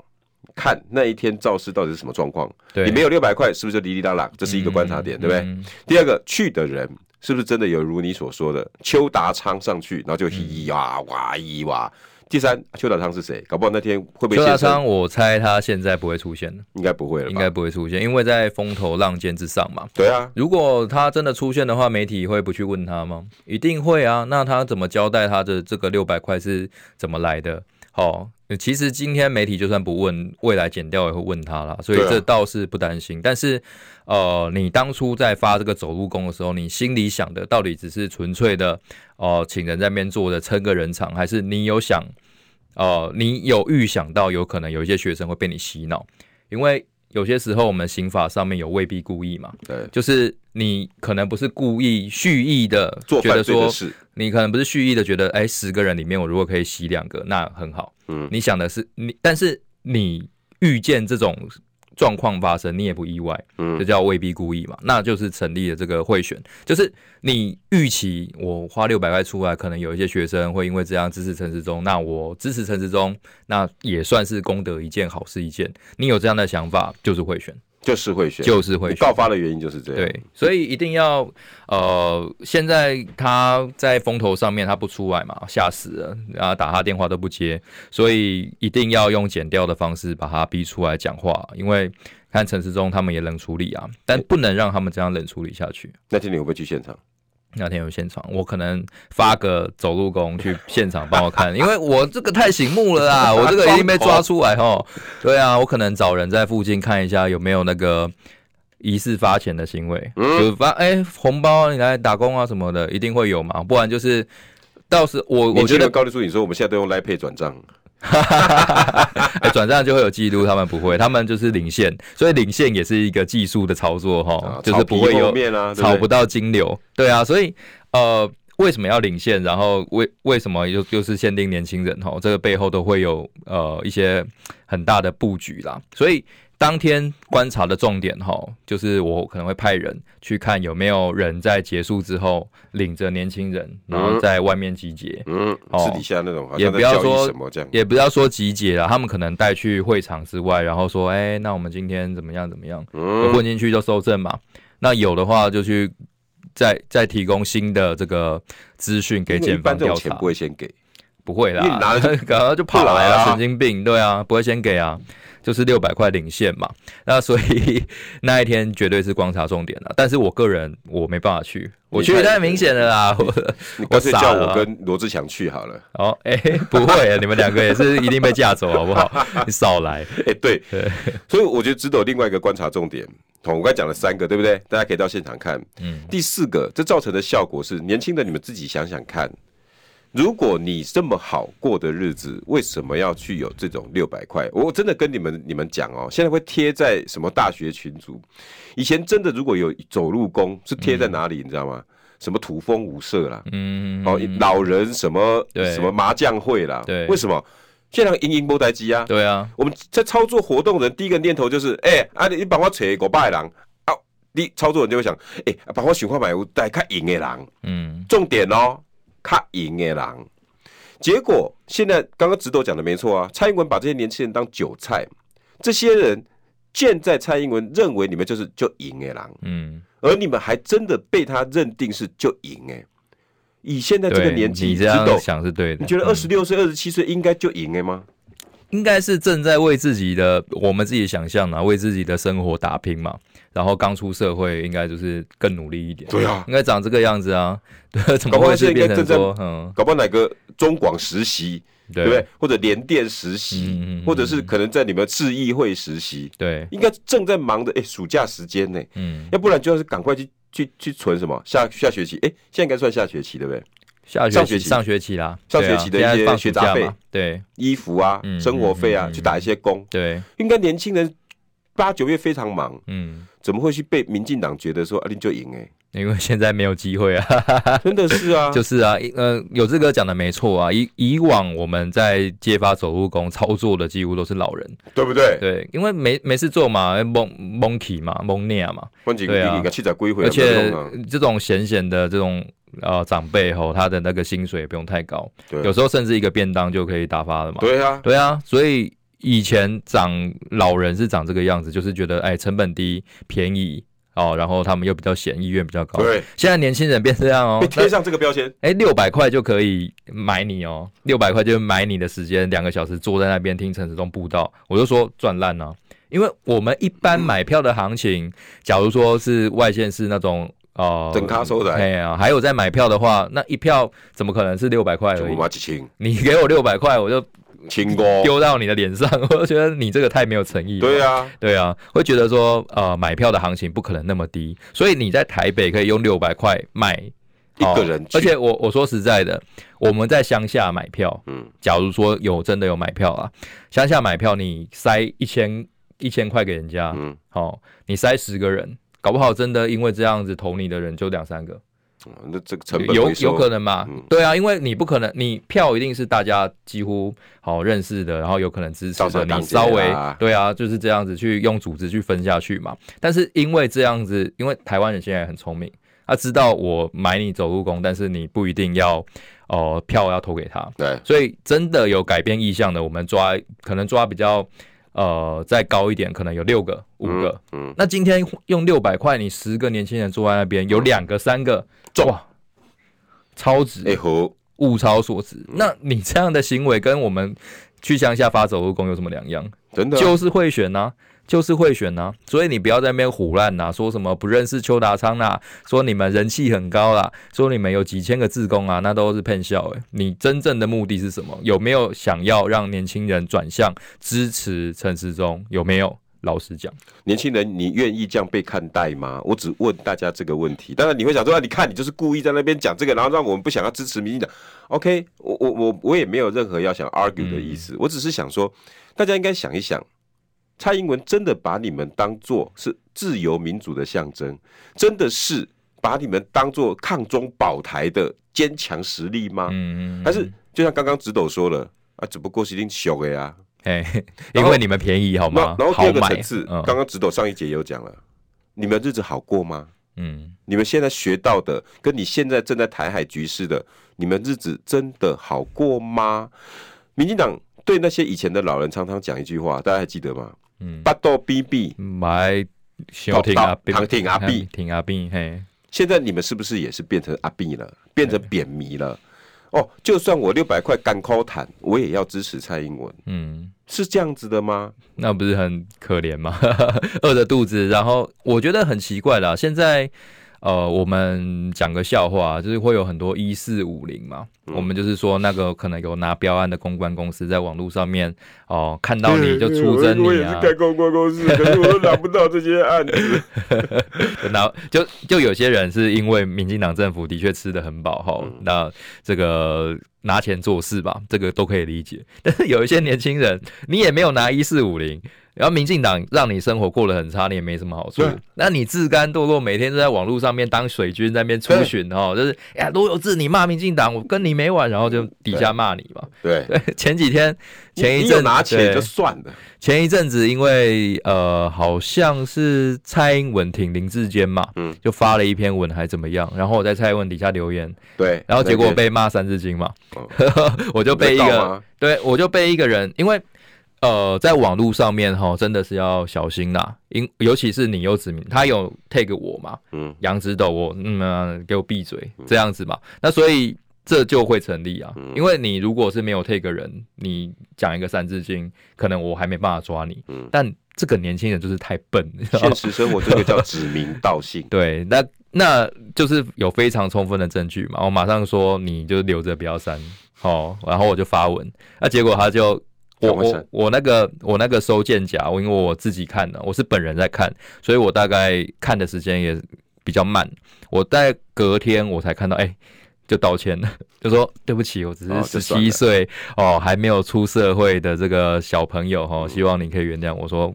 看那一天造势到底是什么状况？对，你没有六百块，是不是就滴滴答答？这是一个观察点，嗯、对不对？嗯、第二个，去的人是不是真的有如你所说的邱达昌上去，然后就咿呀哇咿哇？第三，邱达昌是谁？搞不好那天会不会？邱达昌，我猜他现在不会出现了，应该不会了，应该不会出现，因为在风头浪尖之上嘛。对啊，如果他真的出现的话，媒体会不去问他吗？一定会啊。那他怎么交代他的这个六百块是怎么来的？好。其实今天媒体就算不问，未来剪掉也会问他啦，所以这倒是不担心。但是，呃，你当初在发这个走路工的时候，你心里想的到底只是纯粹的，呃，请人在那边坐着撑个人场，还是你有想，呃，你有预想到有可能有一些学生会被你洗脑？因为有些时候我们刑法上面有未必故意嘛，对，就是你可能不是故意蓄意的觉得说，你可能不是蓄意的觉得，哎，十个人里面我如果可以洗两个，那很好。嗯，你想的是你，但是你遇见这种状况发生，你也不意外，嗯，这叫未必故意嘛，那就是成立了这个贿选，就是你预期我花六百块出来，可能有一些学生会因为这样支持陈时中，那我支持陈时中，那也算是功德一件，好事一件。你有这样的想法，就是贿选。就是会选，就是会选。告发的原因就是这样。对，所以一定要呃，现在他在风头上面，他不出来嘛，吓死了，然后打他电话都不接，所以一定要用剪掉的方式把他逼出来讲话。因为看陈世忠他们也冷处理啊，但不能让他们这样冷处理下去。那天你会不会去现场？那天有现场，我可能发个走路工去现场帮我看，因为我这个太醒目了啦，我这个已经被抓出来哦。对啊，我可能找人在附近看一下有没有那个疑似发钱的行为，嗯、就发哎、欸、红包你来打工啊什么的，一定会有嘛，不然就是到时我我觉得高丽叔你说我们现在都用 Line Pay 转账。哈哈哈哈哈！哎，转账就会有记录，他们不会，他们就是领现，所以领现也是一个技术的操作哈，啊、就是不会有炒不到金流，对啊，所以呃，为什么要领现？然后为为什么又又是限定年轻人哈？这个背后都会有呃一些很大的布局啦，所以。当天观察的重点哈，就是我可能会派人去看有没有人在结束之后领着年轻人，然后在外面集结。嗯，私底下那种，也不要说也不要说集结了，他们可能带去会场之外，然后说，哎，那我们今天怎么样怎么样？嗯，混进去就收证嘛。那有的话就去再再提供新的这个资讯给检方调查。不会先给，不会啦，拿着赶快就跑来了，神经病，对啊，不会先给啊。就是六百块领现嘛，那所以 那一天绝对是观察重点了。但是我个人我没办法去，我去太明显了啦。我干脆叫我跟罗志强去好了。哦，哎，不会，你们两个也是一定被架走，好不好？你少来。哎，对，所以我觉得值得另外一个观察重点。我刚才讲了三个，对不对？大家可以到现场看。嗯。第四个，这造成的效果是年轻的，你们自己想想看。如果你这么好过的日子，为什么要去有这种六百块？我真的跟你们你们讲哦，现在会贴在什么大学群组？以前真的如果有走路工是贴在哪里，你知道吗？什么土风舞社啦，嗯，哦，老人什么什么麻将会啦，对，为什么？现在营营波台机啊，对啊，我们在操作活动的人第一个念头就是，哎，啊，你帮我扯个拜郎。你操作人就会想，哎、欸，把我想看买屋带看赢的人，嗯，重点哦，较赢的人。结果现在刚刚直斗讲的没错啊，蔡英文把这些年轻人当韭菜，这些人现在蔡英文认为你们就是就赢的人，嗯，而你们还真的被他认定是就赢哎。以现在这个年纪，你这样想是对的。你觉得二十六岁、二十七岁应该就赢了吗？应该是正在为自己的我们自己想象啊，为自己的生活打拼嘛。然后刚出社会，应该就是更努力一点。对啊，应该长这个样子啊。对，怎么会是变成说，嗯，搞不好哪个中广实习，对不对？或者联电实习，或者是可能在你们市议会实习。对，应该正在忙的哎，暑假时间呢。嗯，要不然就要是赶快去。去去存什么？下下学期，哎、欸，现在应该算下学期对不对？下学期上学期啦，上学期的一些学杂费，对，衣服啊，嗯、生活费啊，嗯、去打一些工，对，应该年轻人八九月非常忙，嗯，怎么会去被民进党觉得说啊，你就赢哎？因为现在没有机会啊，真的是啊，就是啊，呃，有这个讲的没错啊。以以往我们在揭发走路工操作的几乎都是老人，对不对？对，因为没没事做嘛，蒙蒙起嘛，蒙念嘛，对啊。而且这种闲闲的这种呃长辈吼，他的那个薪水也不用太高，有时候甚至一个便当就可以打发了嘛。对啊，对啊，所以以前长老人是长这个样子，就是觉得哎成本低便宜。哦，然后他们又比较闲，意愿比较高。对，现在年轻人变这样哦，被贴上这个标签。哎，六百块就可以买你哦，六百块就买你的时间，两个小时坐在那边听陈时中布道，我就说赚烂了。因为我们一般买票的行情，嗯、假如说是外线是那种哦，整卡收的，哎呀，还有在买票的话，那一票怎么可能是六百块而已？你给我六百块，我就。轻功丢到你的脸上，我觉得你这个太没有诚意了。对啊，对啊，会觉得说，呃，买票的行情不可能那么低，所以你在台北可以用六百块买一个人。而且我我说实在的，我们在乡下买票，嗯，假如说有真的有买票啊，乡下买票你塞一千一千块给人家，嗯，好，你塞十个人，搞不好真的因为这样子投你的人就两三个。那这个成本有有可能嘛？嗯、对啊，因为你不可能，你票一定是大家几乎好认识的，然后有可能支持的，你稍微对啊，就是这样子去用组织去分下去嘛。但是因为这样子，因为台湾人现在很聪明，他知道我买你走路工，但是你不一定要哦、呃、票要投给他。对，所以真的有改变意向的，我们抓可能抓比较。呃，再高一点，可能有六个、五个。嗯，嗯，那今天用六百块，你十个年轻人坐在那边，有两个、三个，哇，超值！哎吼，物超所值。那你这样的行为跟我们去乡下发走务工有什么两样？真的，就是贿选呐。就是会选呐、啊，所以你不要在那边胡乱呐，说什么不认识邱达昌呐，说你们人气很高啦，说你们有几千个志工啊，那都是骗笑诶。你真正的目的是什么？有没有想要让年轻人转向支持陈时中？有没有？老实讲，年轻人，你愿意这样被看待吗？我只问大家这个问题。当然你会想说，你看你就是故意在那边讲这个，然后让我们不想要支持民进党。OK，我我我我也没有任何要想 argue 的意思，嗯、我只是想说，大家应该想一想。蔡英文真的把你们当做是自由民主的象征，真的是把你们当做抗中保台的坚强实力吗？嗯嗯，还是就像刚刚直斗说了啊，只不过是一定小的呀，哎，因为你们便宜好吗？然后第二个层次，刚刚直斗上一节有讲了，你们日子好过吗？嗯，你们现在学到的，跟你现在正在台海局势的，你们日子真的好过吗？民进党对那些以前的老人常常讲一句话，大家还记得吗？巴肚比比买小挺阿唐挺阿碧挺 阿碧嘿，现在你们是不是也是变成阿碧了，变成扁迷了？哦，就算我六百块干扣坦，我也要支持蔡英文。嗯，是这样子的吗？那不是很可怜吗？饿着肚子，然后我觉得很奇怪啦。现在。呃，我们讲个笑话，就是会有很多一四五零嘛。嗯、我们就是说，那个可能有拿标案的公关公司在网络上面哦、呃，看到你就出征你啊。我也是开公关公司，可是我都拿不到这些案子。然后就就有些人是因为民进党政府的确吃得很饱哈，嗯、那这个拿钱做事吧，这个都可以理解。但是有一些年轻人，你也没有拿一四五零。然后民进党让你生活过得很差，你也没什么好处。那你自甘堕落，每天都在网络上面当水军，在那边出巡哦，就是哎呀，罗有志，你骂民进党，我跟你没完，然后就底下骂你嘛。对。对，前几天前一阵拿钱就算了，前一阵子因为呃好像是蔡英文挺林志坚嘛，嗯，就发了一篇文还怎么样，然后我在蔡英文底下留言，对，然后结果被骂三字经嘛，我就被一个，对我就被一个人，因为。呃，在网络上面哈，真的是要小心啦，因尤其是你有指名他有 take 我嘛，嗯，杨指导我，嗯，给我闭嘴这样子嘛，那所以这就会成立啊，因为你如果是没有 take 人，你讲一个三字经，可能我还没办法抓你，嗯，但这个年轻人就是太笨，现实生活这个叫指名道姓，对，那那就是有非常充分的证据嘛，我马上说你就留着不要删，好，然后我就发文，那结果他就。我我我那个我那个收件夹，我因为我自己看的，我是本人在看，所以我大概看的时间也比较慢。我在隔天我才看到，哎、欸，就道歉了，就说对不起，我只是十七岁哦，还没有出社会的这个小朋友哈，希望你可以原谅我说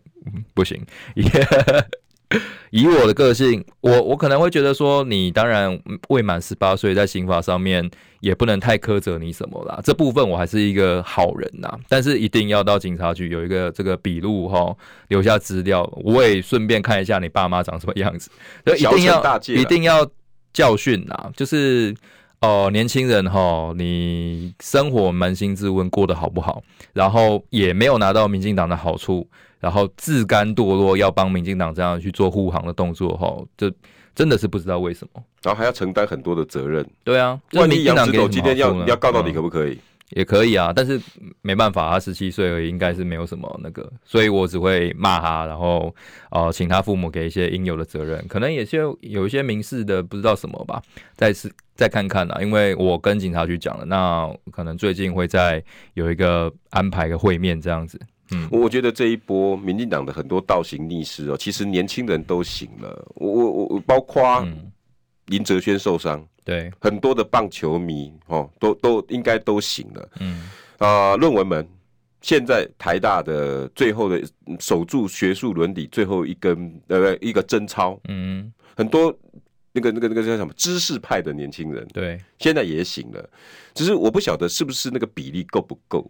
不行。以我的个性，我我可能会觉得说，你当然未满十八岁，在刑法上面也不能太苛责你什么啦。这部分我还是一个好人呐，但是一定要到警察局有一个这个笔录哈，留下资料。我也顺便看一下你爸妈长什么样子，一定要一定要教训呐。就是哦、呃，年轻人哈，你生活扪心自问过得好不好？然后也没有拿到民进党的好处。然后自甘堕落，要帮民进党这样去做护航的动作，哈，这真的是不知道为什么。然后还要承担很多的责任。对啊，万一杨志斗今天要要告到底，可不可以？嗯，也可以啊，但是没办法，他十七岁而已，应该是没有什么那个，所以我只会骂他，然后呃，请他父母给一些应有的责任，可能也就有一些民事的不知道什么吧，再次再看看啦，因为我跟警察局讲了，那可能最近会再有一个安排个会面这样子。嗯，我觉得这一波民进党的很多倒行逆施哦，其实年轻人都醒了。我我我，包括林哲轩受伤，对，很多的棒球迷哦，都都应该都醒了。嗯。啊，论文门现在台大的最后的守住学术伦理最后一根呃一个贞操，嗯，很多那个那个那个叫什么知识派的年轻人，对，现在也醒了，只是我不晓得是不是那个比例够不够。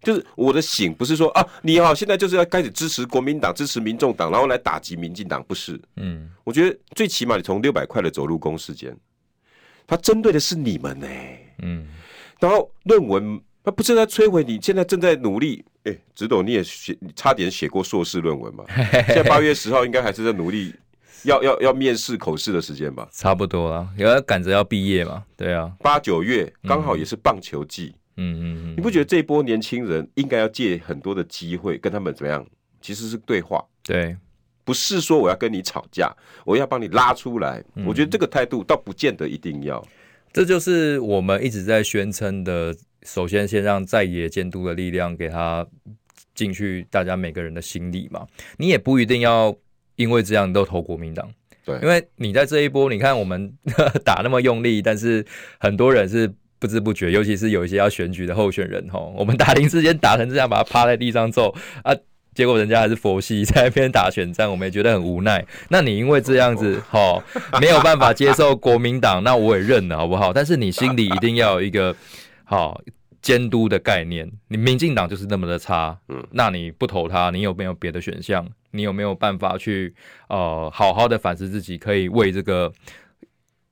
就是我的醒不是说啊，你好，现在就是要开始支持国民党、支持民众党，然后来打击民进党，不是？嗯，我觉得最起码你从六百块的走路工事件，他针对的是你们呢、欸。嗯，然后论文他不是在摧毁你，现在正在努力。哎、欸，直斗你也写，你差点写过硕士论文嘛？现在八月十号应该还是在努力要，要要要面试口试的时间吧？差不多啊，有要赶着要毕业嘛？对啊，八九月刚好也是棒球季。嗯嗯嗯嗯，你不觉得这一波年轻人应该要借很多的机会跟他们怎么样？其实是对话，对，不是说我要跟你吵架，我要帮你拉出来。嗯、我觉得这个态度倒不见得一定要。这就是我们一直在宣称的：首先，先让在野监督的力量给他进去，大家每个人的心里嘛。你也不一定要因为这样都投国民党，对，因为你在这一波，你看我们 打那么用力，但是很多人是。不知不觉，尤其是有一些要选举的候选人吼，我们打林智坚打成这样，把他趴在地上揍啊，结果人家还是佛系在那边打选战，我们也觉得很无奈。那你因为这样子吼，没有办法接受国民党，那我也认了，好不好？但是你心里一定要有一个好监督的概念。你民进党就是那么的差，嗯，那你不投他，你有没有别的选项？你有没有办法去呃好好的反思自己，可以为这个？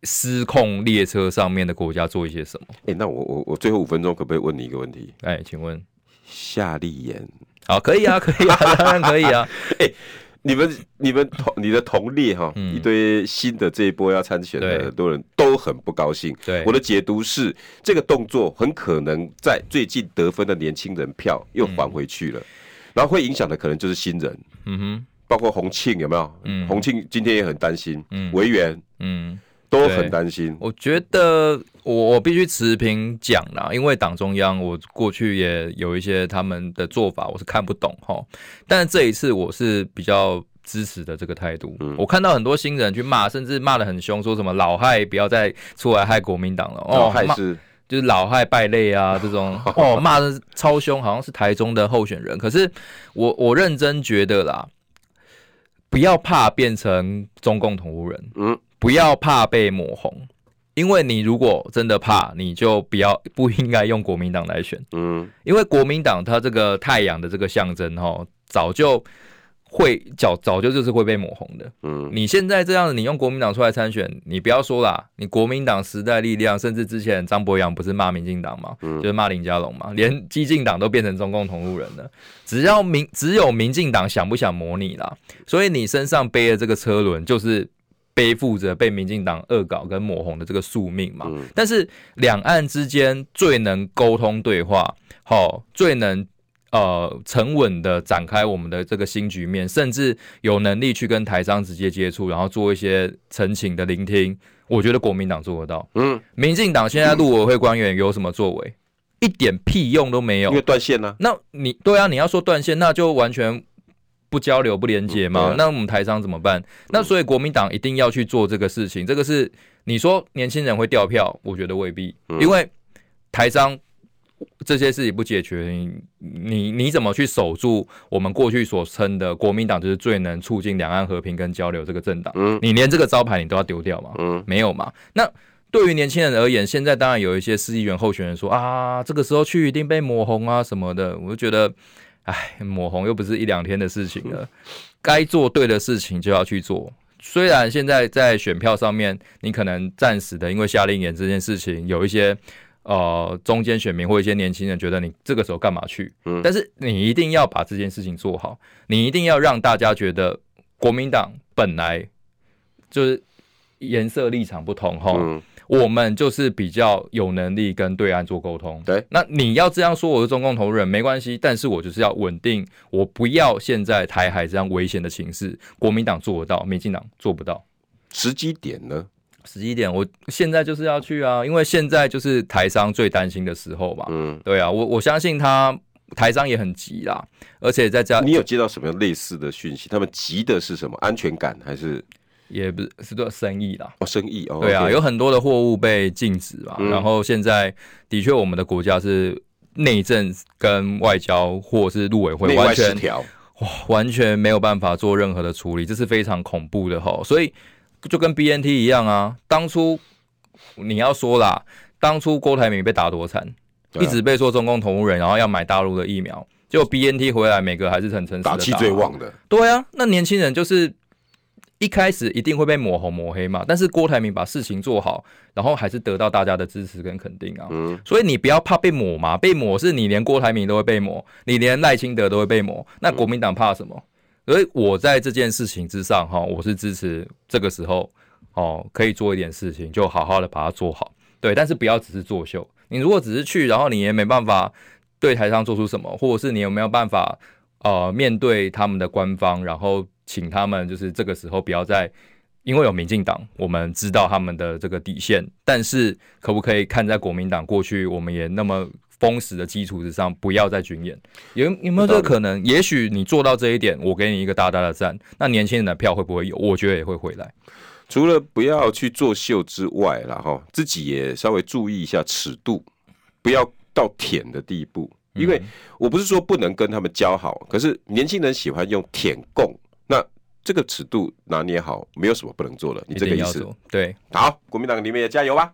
失控列车上面的国家做一些什么？哎、欸，那我我我最后五分钟可不可以问你一个问题？哎、欸，请问夏立言，好，可以啊，可以啊，当然可以啊。哎、欸，你们你们同你的同列哈，一堆新的这一波要参选的很多人都很不高兴。对，我的解读是，这个动作很可能在最近得分的年轻人票又还回去了，嗯、然后会影响的可能就是新人。嗯哼，包括洪庆有没有？嗯，洪庆今天也很担心。嗯，维园。嗯。都很担心。我觉得我我必须持平讲啦，因为党中央我过去也有一些他们的做法，我是看不懂哈。但是这一次我是比较支持的这个态度。嗯，我看到很多新人去骂，甚至骂的很凶，说什么老害不要再出来害国民党了。哦，害是就是老害败类啊 这种哦，骂的超凶，好像是台中的候选人。可是我我认真觉得啦，不要怕变成中共同路人，嗯，不要怕被抹红。因为你如果真的怕，你就不要不应该用国民党来选，嗯，因为国民党它这个太阳的这个象征哈，早就会早早就就是会被抹红的，嗯，你现在这样子，你用国民党出来参选，你不要说啦，你国民党时代力量，甚至之前张博洋不是骂民进党嘛，嗯，就是骂林佳龙嘛，连激进党都变成中共同路人了，只要民只有民进党想不想抹你啦，所以你身上背的这个车轮就是。背负着被民进党恶搞跟抹红的这个宿命嘛，嗯、但是两岸之间最能沟通对话，好，最能呃沉稳的展开我们的这个新局面，甚至有能力去跟台商直接接触，然后做一些陈情的聆听，我觉得国民党做得到。嗯，民进党现在陆委会官员有什么作为？一点屁用都没有，因为断线呢、啊。那你对啊，你要说断线，那就完全。不交流不连接嘛？那我们台商怎么办？那所以国民党一定要去做这个事情。这个是你说年轻人会掉票，我觉得未必，因为台商这些事情不解决，你你怎么去守住我们过去所称的国民党就是最能促进两岸和平跟交流这个政党？你连这个招牌你都要丢掉吗？没有嘛？那对于年轻人而言，现在当然有一些市议员候选人说啊，这个时候去一定被抹红啊什么的，我就觉得。哎，抹红又不是一两天的事情了，该做对的事情就要去做。虽然现在在选票上面，你可能暂时的因为夏令营这件事情，有一些呃中间选民或一些年轻人觉得你这个时候干嘛去？嗯，但是你一定要把这件事情做好，你一定要让大家觉得国民党本来就是颜色立场不同哈。嗯我们就是比较有能力跟对岸做沟通。对，那你要这样说，我是中共同路人没关系，但是我就是要稳定，我不要现在台海这样危险的情势。国民党做得到，民进党做不到。时机点呢？时机点，我现在就是要去啊，因为现在就是台商最担心的时候嘛。嗯，对啊，我我相信他台商也很急啦，而且在家，你有接到什么样类似的讯息？他们急的是什么？安全感还是？也不是是做生意啦，哦，生意哦，对啊，有很多的货物被禁止嘛，然后现在的确我们的国家是内政跟外交或是陆委会完全哇，完全没有办法做任何的处理，这是非常恐怖的吼。所以就跟 BNT 一样啊，当初你要说啦，当初郭台铭被打多惨，一直被说中共同路人，然后要买大陆的疫苗，结果 BNT 回来，每个还是很诚实的打，打气最旺的，对啊，那年轻人就是。一开始一定会被抹红抹黑嘛，但是郭台铭把事情做好，然后还是得到大家的支持跟肯定啊。嗯，所以你不要怕被抹嘛，被抹是你连郭台铭都会被抹，你连赖清德都会被抹，那国民党怕什么？所以我在这件事情之上哈，我是支持这个时候哦，可以做一点事情，就好好的把它做好。对，但是不要只是作秀。你如果只是去，然后你也没办法对台上做出什么，或者是你有没有办法呃面对他们的官方，然后。请他们就是这个时候不要再，因为有民进党，我们知道他们的这个底线，但是可不可以看在国民党过去我们也那么封死的基础之上，不要再军演？有有没有这个可能？也许你做到这一点，我给你一个大大的赞。那年轻人的票会不会有？我觉得也会回来。除了不要去作秀之外，然后自己也稍微注意一下尺度，不要到舔的地步。因为我不是说不能跟他们交好，可是年轻人喜欢用舔共。那这个尺度拿捏好，没有什么不能做的。你这个意思？对，好，国民党你们也加油吧。